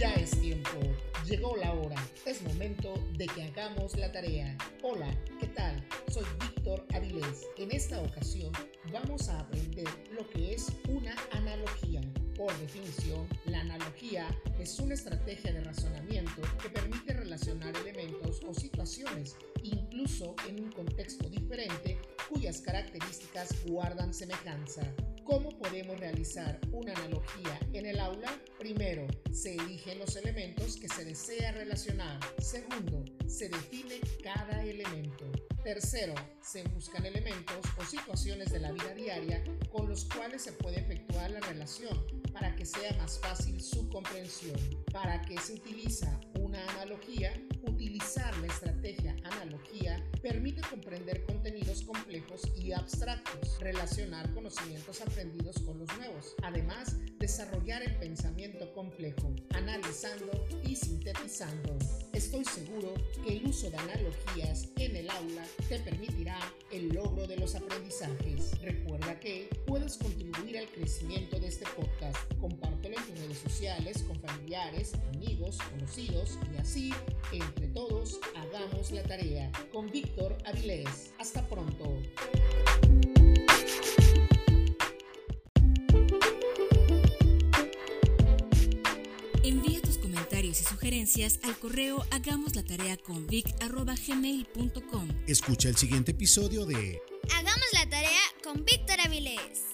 Ya es tiempo, llegó la hora, es momento de que hagamos la tarea. Hola, ¿qué tal? Soy Víctor Avilés. En esta ocasión vamos a aprender lo que es una analogía. Por definición, la analogía es una estrategia de razonamiento que permite relacionar elementos o situaciones, incluso en un contexto diferente, cuyas características guardan semejanza. ¿Cómo podemos realizar una analogía en el aula? Primero, se eligen los elementos que se desea relacionar. Segundo, se define cada elemento. Tercero, se buscan elementos o situaciones de la vida diaria con los cuales se puede efectuar la relación para que sea más fácil su comprensión. ¿Para qué se utiliza una analogía? Utilizar la estrategia analogía permite comprender complejos y abstractos, relacionar conocimientos aprendidos con los nuevos, además desarrollar el pensamiento complejo, analizando y sintetizando. Estoy seguro que el uso de analogías en el aula te permitirá el logro de los aprendizajes. Recuerda que puedes contribuir al crecimiento de este podcast. Compártelo en tus redes sociales con familiares, amigos, conocidos y así, entre todos, hagamos la tarea. Con Víctor Avilés. Hasta pronto. Sugerencias al correo hagamos la tarea con vic@gmail.com. Escucha el siguiente episodio de Hagamos la tarea con Víctor Avilés.